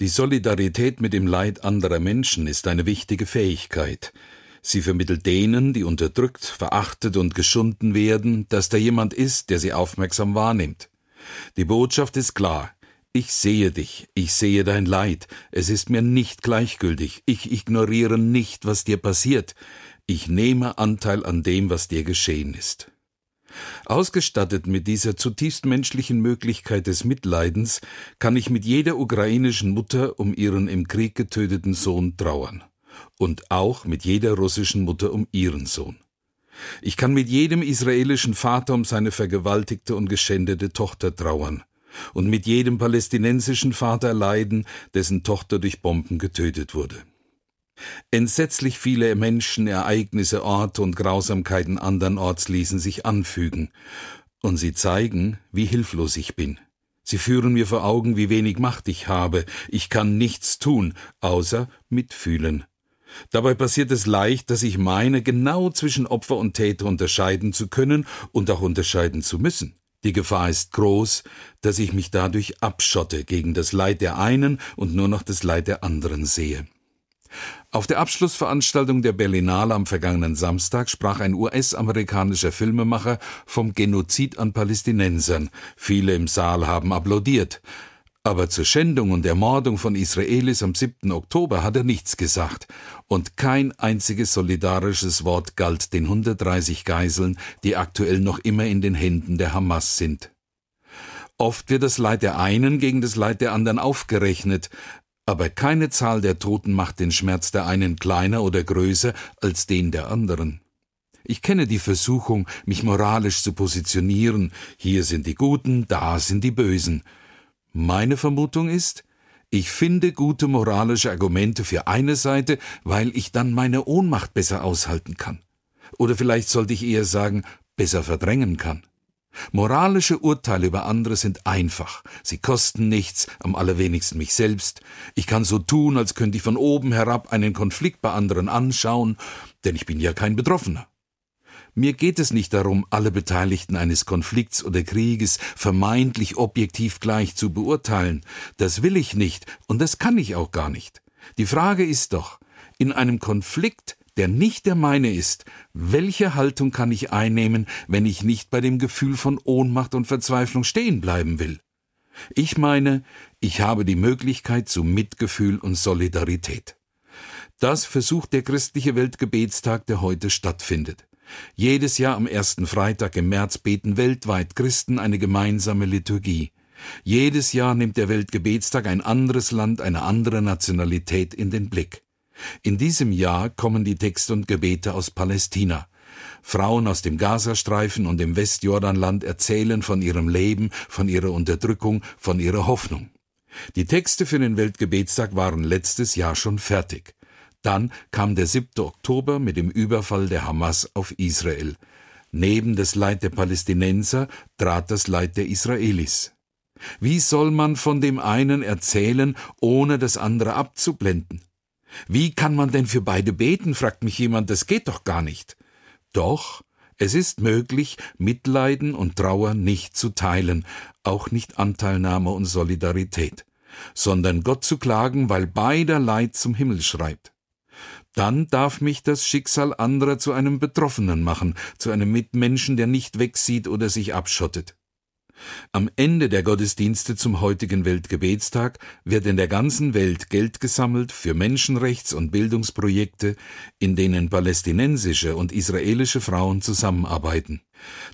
Die Solidarität mit dem Leid anderer Menschen ist eine wichtige Fähigkeit. Sie vermittelt denen, die unterdrückt, verachtet und geschunden werden, dass da jemand ist, der sie aufmerksam wahrnimmt. Die Botschaft ist klar. Ich sehe dich, ich sehe dein Leid, es ist mir nicht gleichgültig, ich ignoriere nicht, was dir passiert, ich nehme Anteil an dem, was dir geschehen ist. Ausgestattet mit dieser zutiefst menschlichen Möglichkeit des Mitleidens kann ich mit jeder ukrainischen Mutter um ihren im Krieg getöteten Sohn trauern und auch mit jeder russischen Mutter um ihren Sohn. Ich kann mit jedem israelischen Vater um seine vergewaltigte und geschändete Tochter trauern und mit jedem palästinensischen Vater leiden, dessen Tochter durch Bomben getötet wurde. Entsetzlich viele Menschen, Ereignisse, Orte und Grausamkeiten andernorts ließen sich anfügen, und sie zeigen, wie hilflos ich bin. Sie führen mir vor Augen, wie wenig Macht ich habe, ich kann nichts tun, außer mitfühlen. Dabei passiert es leicht, dass ich meine, genau zwischen Opfer und Täter unterscheiden zu können und auch unterscheiden zu müssen. Die Gefahr ist groß, dass ich mich dadurch abschotte gegen das Leid der einen und nur noch das Leid der anderen sehe. Auf der Abschlussveranstaltung der Berlinale am vergangenen Samstag sprach ein US-amerikanischer Filmemacher vom Genozid an Palästinensern. Viele im Saal haben applaudiert. Aber zur Schändung und Ermordung von Israelis am 7. Oktober hat er nichts gesagt. Und kein einziges solidarisches Wort galt den 130 Geiseln, die aktuell noch immer in den Händen der Hamas sind. Oft wird das Leid der einen gegen das Leid der anderen aufgerechnet, aber keine Zahl der Toten macht den Schmerz der einen kleiner oder größer als den der anderen. Ich kenne die Versuchung, mich moralisch zu positionieren, hier sind die Guten, da sind die Bösen. Meine Vermutung ist, ich finde gute moralische Argumente für eine Seite, weil ich dann meine Ohnmacht besser aushalten kann. Oder vielleicht sollte ich eher sagen, besser verdrängen kann. Moralische Urteile über andere sind einfach. Sie kosten nichts, am allerwenigsten mich selbst. Ich kann so tun, als könnte ich von oben herab einen Konflikt bei anderen anschauen, denn ich bin ja kein Betroffener. Mir geht es nicht darum, alle Beteiligten eines Konflikts oder Krieges vermeintlich objektiv gleich zu beurteilen. Das will ich nicht, und das kann ich auch gar nicht. Die Frage ist doch, in einem Konflikt der nicht der meine ist, welche Haltung kann ich einnehmen, wenn ich nicht bei dem Gefühl von Ohnmacht und Verzweiflung stehen bleiben will? Ich meine, ich habe die Möglichkeit zu Mitgefühl und Solidarität. Das versucht der christliche Weltgebetstag, der heute stattfindet. Jedes Jahr am ersten Freitag im März beten weltweit Christen eine gemeinsame Liturgie. Jedes Jahr nimmt der Weltgebetstag ein anderes Land, eine andere Nationalität in den Blick. In diesem Jahr kommen die Texte und Gebete aus Palästina. Frauen aus dem Gazastreifen und dem Westjordanland erzählen von ihrem Leben, von ihrer Unterdrückung, von ihrer Hoffnung. Die Texte für den Weltgebetstag waren letztes Jahr schon fertig. Dann kam der 7. Oktober mit dem Überfall der Hamas auf Israel. Neben das Leid der Palästinenser trat das Leid der Israelis. Wie soll man von dem einen erzählen, ohne das andere abzublenden? Wie kann man denn für beide beten, fragt mich jemand, das geht doch gar nicht. Doch, es ist möglich, Mitleiden und Trauer nicht zu teilen, auch nicht Anteilnahme und Solidarität, sondern Gott zu klagen, weil beider Leid zum Himmel schreibt. Dann darf mich das Schicksal anderer zu einem Betroffenen machen, zu einem Mitmenschen, der nicht wegsieht oder sich abschottet. Am Ende der Gottesdienste zum heutigen Weltgebetstag wird in der ganzen Welt Geld gesammelt für Menschenrechts- und Bildungsprojekte, in denen palästinensische und israelische Frauen zusammenarbeiten.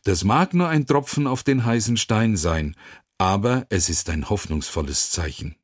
Das mag nur ein Tropfen auf den heißen Stein sein, aber es ist ein hoffnungsvolles Zeichen.